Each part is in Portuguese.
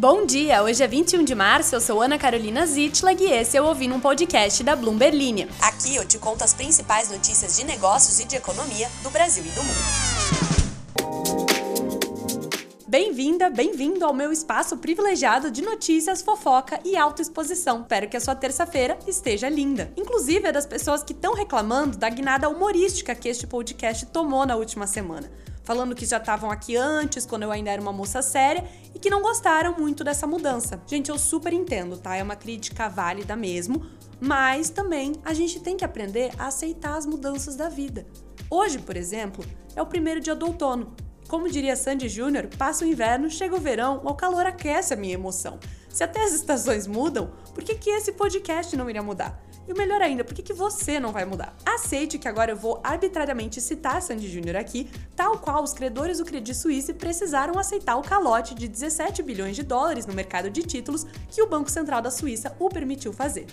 Bom dia, hoje é 21 de março, eu sou Ana Carolina Zitlag e esse é o Ouvindo um Podcast da Bloomberg Linha. Aqui eu te conto as principais notícias de negócios e de economia do Brasil e do mundo. Bem-vinda, bem-vindo ao meu espaço privilegiado de notícias, fofoca e autoexposição. Espero que a sua terça-feira esteja linda. Inclusive é das pessoas que estão reclamando da guinada humorística que este podcast tomou na última semana falando que já estavam aqui antes, quando eu ainda era uma moça séria, e que não gostaram muito dessa mudança. Gente, eu super entendo, tá? É uma crítica válida mesmo, mas também a gente tem que aprender a aceitar as mudanças da vida. Hoje, por exemplo, é o primeiro dia do outono. Como diria Sandy Júnior, passa o inverno, chega o verão, o calor aquece a minha emoção. Se até as estações mudam, por que, que esse podcast não iria mudar? E melhor ainda, por que, que você não vai mudar? Aceite que agora eu vou arbitrariamente citar Sandy Júnior aqui, tal qual os credores do Credit Suisse precisaram aceitar o calote de 17 bilhões de dólares no mercado de títulos que o Banco Central da Suíça o permitiu fazer.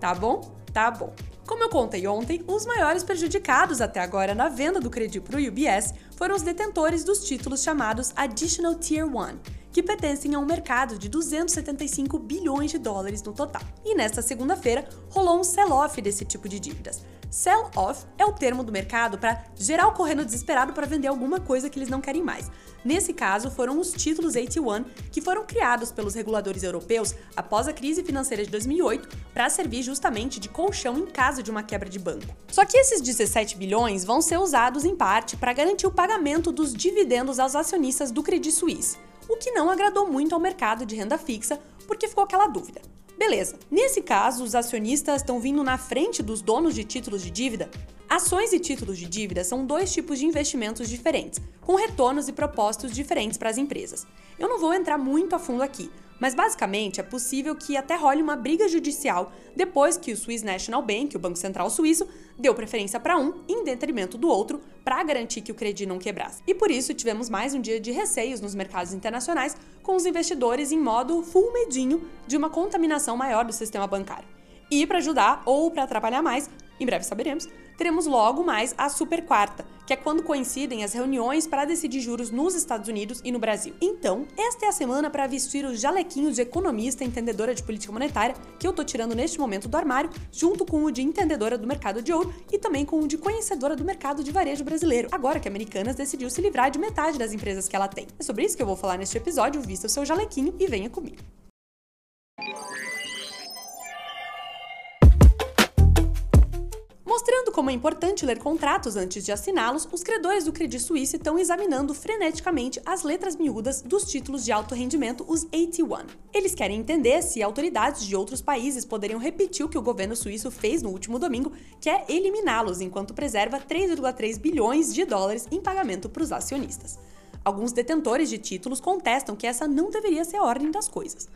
Tá bom? Tá bom. Como eu contei ontem, os maiores prejudicados até agora na venda do crédito para o UBS foram os detentores dos títulos chamados Additional Tier 1 que pertencem a um mercado de 275 bilhões de dólares no total. E nesta segunda-feira rolou um sell-off desse tipo de dívidas. Sell-off é o termo do mercado para geral correndo desesperado para vender alguma coisa que eles não querem mais. Nesse caso, foram os títulos AT1 que foram criados pelos reguladores europeus após a crise financeira de 2008 para servir justamente de colchão em caso de uma quebra de banco. Só que esses 17 bilhões vão ser usados em parte para garantir o pagamento dos dividendos aos acionistas do Credit Suisse o que não agradou muito ao mercado de renda fixa, porque ficou aquela dúvida. Beleza, nesse caso, os acionistas estão vindo na frente dos donos de títulos de dívida? Ações e títulos de dívida são dois tipos de investimentos diferentes, com retornos e propósitos diferentes para as empresas. Eu não vou entrar muito a fundo aqui, mas basicamente é possível que até role uma briga judicial depois que o Swiss National Bank, o Banco Central Suíço, deu preferência para um em detrimento do outro para garantir que o crédito não quebrasse. E por isso tivemos mais um dia de receios nos mercados internacionais, com os investidores em modo full medinho de uma contaminação maior do sistema bancário. E para ajudar ou para atrapalhar mais, em breve saberemos, teremos logo mais a super quarta, que é quando coincidem as reuniões para decidir juros nos Estados Unidos e no Brasil. Então, esta é a semana para vestir o jalequinho de economista entendedora de política monetária que eu tô tirando neste momento do armário, junto com o de entendedora do mercado de ouro e também com o de conhecedora do mercado de varejo brasileiro, agora que a Americanas decidiu se livrar de metade das empresas que ela tem. É sobre isso que eu vou falar neste episódio, vista o seu jalequinho e venha comigo. Mostrando como é importante ler contratos antes de assiná-los, os credores do Credit Suisse estão examinando freneticamente as letras miúdas dos títulos de alto rendimento, os AT1. Eles querem entender se autoridades de outros países poderiam repetir o que o governo suíço fez no último domingo, que é eliminá-los enquanto preserva 3,3 bilhões de dólares em pagamento para os acionistas. Alguns detentores de títulos contestam que essa não deveria ser a ordem das coisas.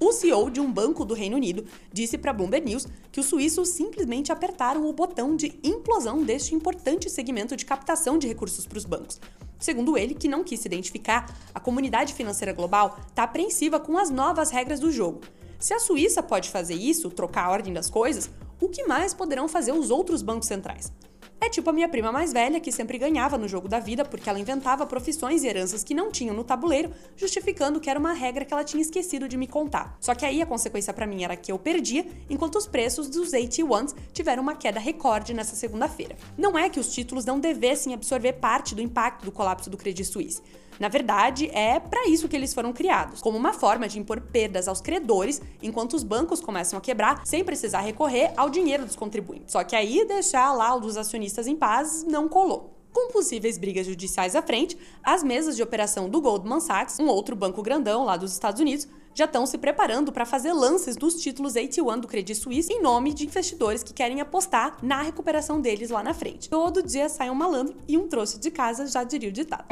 O CEO de um banco do Reino Unido disse para Bloomberg News que os suíços simplesmente apertaram o botão de implosão deste importante segmento de captação de recursos para os bancos. Segundo ele, que não quis se identificar, a comunidade financeira global está apreensiva com as novas regras do jogo. Se a Suíça pode fazer isso, trocar a ordem das coisas, o que mais poderão fazer os outros bancos centrais? É tipo a minha prima mais velha, que sempre ganhava no jogo da vida porque ela inventava profissões e heranças que não tinham no tabuleiro, justificando que era uma regra que ela tinha esquecido de me contar. Só que aí a consequência para mim era que eu perdia, enquanto os preços dos AT1s tiveram uma queda recorde nessa segunda-feira. Não é que os títulos não devessem absorver parte do impacto do colapso do Credit Suisse. Na verdade, é para isso que eles foram criados, como uma forma de impor perdas aos credores enquanto os bancos começam a quebrar sem precisar recorrer ao dinheiro dos contribuintes. Só que aí deixar lá os acionistas em paz não colou. Com possíveis brigas judiciais à frente, as mesas de operação do Goldman Sachs, um outro banco grandão lá dos Estados Unidos, já estão se preparando para fazer lances dos títulos AT1 do Credit Suisse em nome de investidores que querem apostar na recuperação deles lá na frente. Todo dia sai um malandro e um trouxa de casa, já diria o ditado.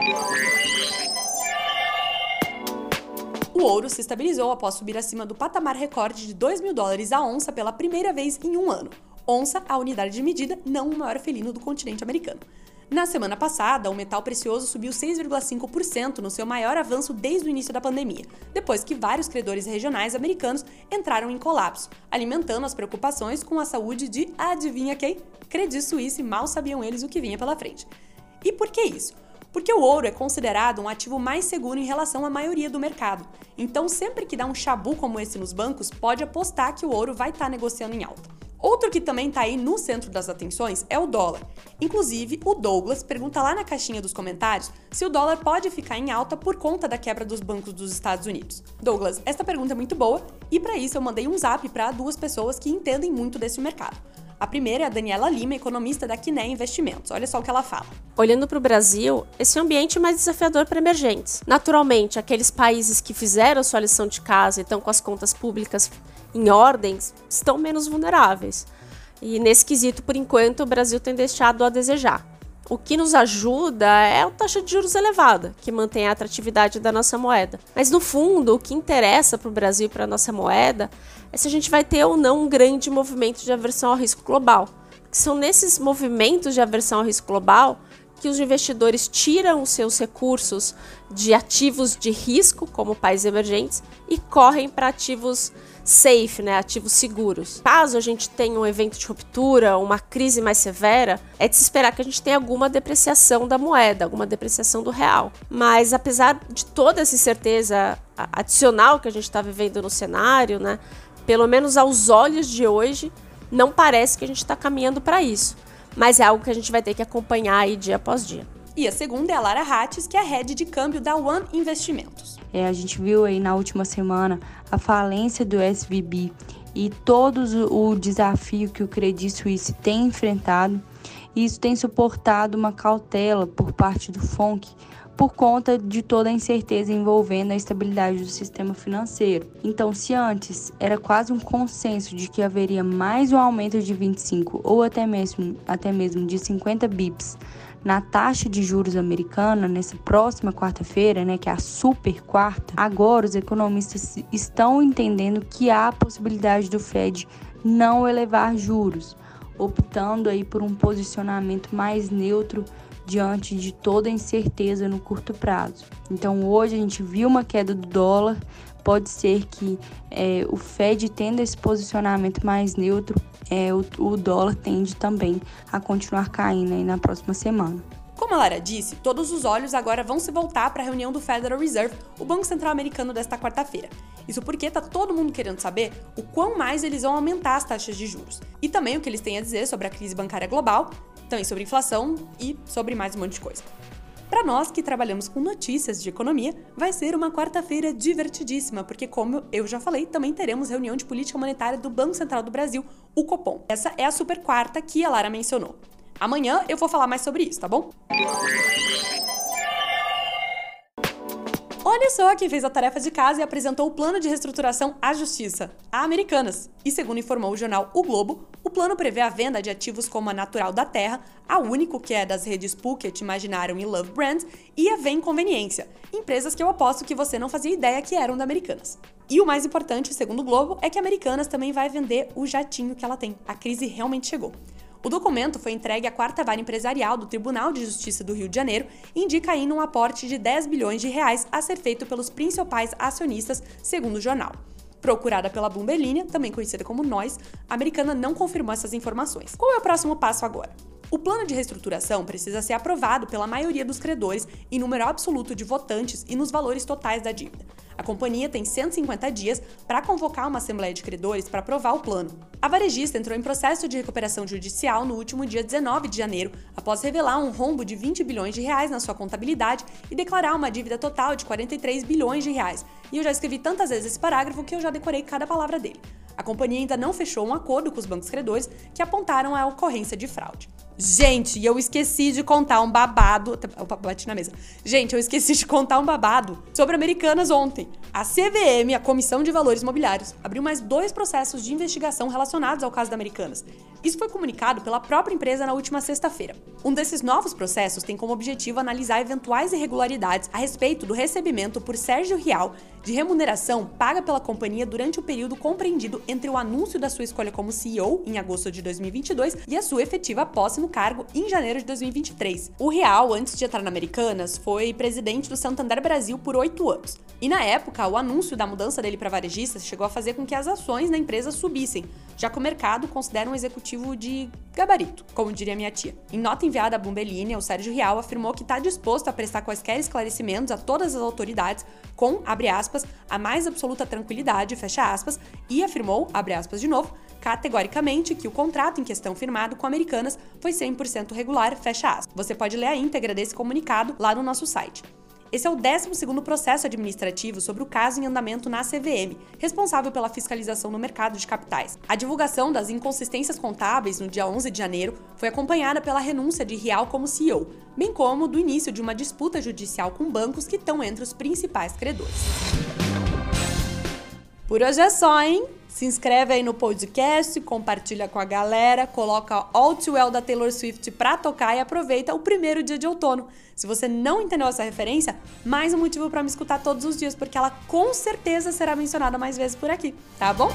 O ouro se estabilizou após subir acima do patamar recorde de 2 mil dólares a onça pela primeira vez em um ano. Onça, a unidade de medida, não o maior felino do continente americano. Na semana passada, o metal precioso subiu 6,5% no seu maior avanço desde o início da pandemia, depois que vários credores regionais americanos entraram em colapso, alimentando as preocupações com a saúde de adivinha quem? Credit Suisse, mal sabiam eles o que vinha pela frente. E por que isso? Porque o ouro é considerado um ativo mais seguro em relação à maioria do mercado. Então, sempre que dá um chabu como esse nos bancos, pode apostar que o ouro vai estar tá negociando em alta. Outro que também está aí no centro das atenções é o dólar. Inclusive, o Douglas pergunta lá na caixinha dos comentários se o dólar pode ficar em alta por conta da quebra dos bancos dos Estados Unidos. Douglas, esta pergunta é muito boa e para isso eu mandei um zap para duas pessoas que entendem muito desse mercado. A primeira é a Daniela Lima, economista da Quiné Investimentos. Olha só o que ela fala. Olhando para o Brasil, esse é ambiente mais desafiador para emergentes. Naturalmente, aqueles países que fizeram sua lição de casa e estão com as contas públicas em ordens estão menos vulneráveis. E nesse quesito, por enquanto, o Brasil tem deixado a desejar. O que nos ajuda é a taxa de juros elevada, que mantém a atratividade da nossa moeda. Mas no fundo, o que interessa para o Brasil e para a nossa moeda é se a gente vai ter ou não um grande movimento de aversão ao risco global. Que são nesses movimentos de aversão ao risco global que os investidores tiram os seus recursos de ativos de risco, como países emergentes, e correm para ativos safe, né, ativos seguros. Caso a gente tenha um evento de ruptura, uma crise mais severa, é de se esperar que a gente tenha alguma depreciação da moeda, alguma depreciação do real. Mas apesar de toda essa incerteza adicional que a gente está vivendo no cenário, né, pelo menos aos olhos de hoje, não parece que a gente está caminhando para isso. Mas é algo que a gente vai ter que acompanhar aí dia após dia. E a segunda é a Lara Hattes, que é a head de câmbio da One Investimentos. É, a gente viu aí na última semana a falência do SVB e todo o desafio que o Credit Suisse tem enfrentado. Isso tem suportado uma cautela por parte do FONC por conta de toda a incerteza envolvendo a estabilidade do sistema financeiro. Então, se antes era quase um consenso de que haveria mais um aumento de 25 ou até mesmo, até mesmo de 50 bips na taxa de juros americana nessa próxima quarta-feira, né, que é a super quarta, agora os economistas estão entendendo que há a possibilidade do Fed não elevar juros, optando aí por um posicionamento mais neutro diante de toda a incerteza no curto prazo. Então hoje a gente viu uma queda do dólar, pode ser que é, o Fed tendo esse posicionamento mais neutro é, o, o dólar tende também a continuar caindo na próxima semana. Como a Lara disse, todos os olhos agora vão se voltar para a reunião do Federal Reserve, o Banco Central Americano desta quarta-feira. Isso porque tá todo mundo querendo saber o quão mais eles vão aumentar as taxas de juros. E também o que eles têm a dizer sobre a crise bancária global, também sobre inflação e sobre mais um monte de coisa. Para nós que trabalhamos com notícias de economia, vai ser uma quarta-feira divertidíssima, porque, como eu já falei, também teremos reunião de política monetária do Banco Central do Brasil, o Copom. Essa é a super quarta que a Lara mencionou. Amanhã eu vou falar mais sobre isso, tá bom? Olha só quem fez a tarefa de casa e apresentou o plano de reestruturação à Justiça, a Americanas. E segundo informou o jornal O Globo, o plano prevê a venda de ativos como a Natural da Terra, a Único, que é das redes Phuket, Imaginarium e Love Brand, e a Vem Conveniência, empresas que eu aposto que você não fazia ideia que eram da Americanas. E o mais importante, segundo o Globo, é que a Americanas também vai vender o jatinho que ela tem. A crise realmente chegou. O documento foi entregue à quarta vara empresarial do Tribunal de Justiça do Rio de Janeiro e indica ainda um aporte de 10 bilhões de reais a ser feito pelos principais acionistas, segundo o jornal. Procurada pela Bloomberg também conhecida como Nós, a americana não confirmou essas informações. Qual é o próximo passo agora? O plano de reestruturação precisa ser aprovado pela maioria dos credores em número absoluto de votantes e nos valores totais da dívida. A companhia tem 150 dias para convocar uma assembleia de credores para aprovar o plano. A varejista entrou em processo de recuperação judicial no último dia 19 de janeiro, após revelar um rombo de 20 bilhões de reais na sua contabilidade e declarar uma dívida total de 43 bilhões de reais. E eu já escrevi tantas vezes esse parágrafo que eu já decorei cada palavra dele. A companhia ainda não fechou um acordo com os bancos credores que apontaram a ocorrência de fraude. Gente, eu esqueci de contar um babado. Opa, bati na mesa. Gente, eu esqueci de contar um babado sobre Americanas ontem. A CVM, a Comissão de Valores Mobiliários, abriu mais dois processos de investigação relacionados ao caso da Americanas. Isso foi comunicado pela própria empresa na última sexta-feira. Um desses novos processos tem como objetivo analisar eventuais irregularidades a respeito do recebimento por Sérgio Rial de remuneração paga pela companhia durante o período compreendido entre o anúncio da sua escolha como CEO, em agosto de 2022, e a sua efetiva posse no cargo em janeiro de 2023. O Real, antes de entrar na Americanas, foi presidente do Santander Brasil por oito anos. E na época, o anúncio da mudança dele para varejista chegou a fazer com que as ações na empresa subissem, já que o mercado considera um executivo de gabarito, como diria minha tia. Em nota enviada à Bumbelini, o Sérgio Rial afirmou que está disposto a prestar quaisquer esclarecimentos a todas as autoridades com, abre aspas, a mais absoluta tranquilidade, fecha aspas, e afirmou, abre aspas de novo, categoricamente que o contrato em questão firmado com Americanas foi 100% regular, fecha aspas. Você pode ler a íntegra desse comunicado lá no nosso site. Esse é o 12º processo administrativo sobre o caso em andamento na CVM, responsável pela fiscalização no mercado de capitais. A divulgação das inconsistências contábeis no dia 11 de janeiro foi acompanhada pela renúncia de Rial como CEO, bem como do início de uma disputa judicial com bancos que estão entre os principais credores. Por hoje é só, hein? Se inscreve aí no podcast, compartilha com a galera, coloca All Too Well da Taylor Swift pra tocar e aproveita o primeiro dia de outono. Se você não entendeu essa referência, mais um motivo para me escutar todos os dias, porque ela com certeza será mencionada mais vezes por aqui, tá bom?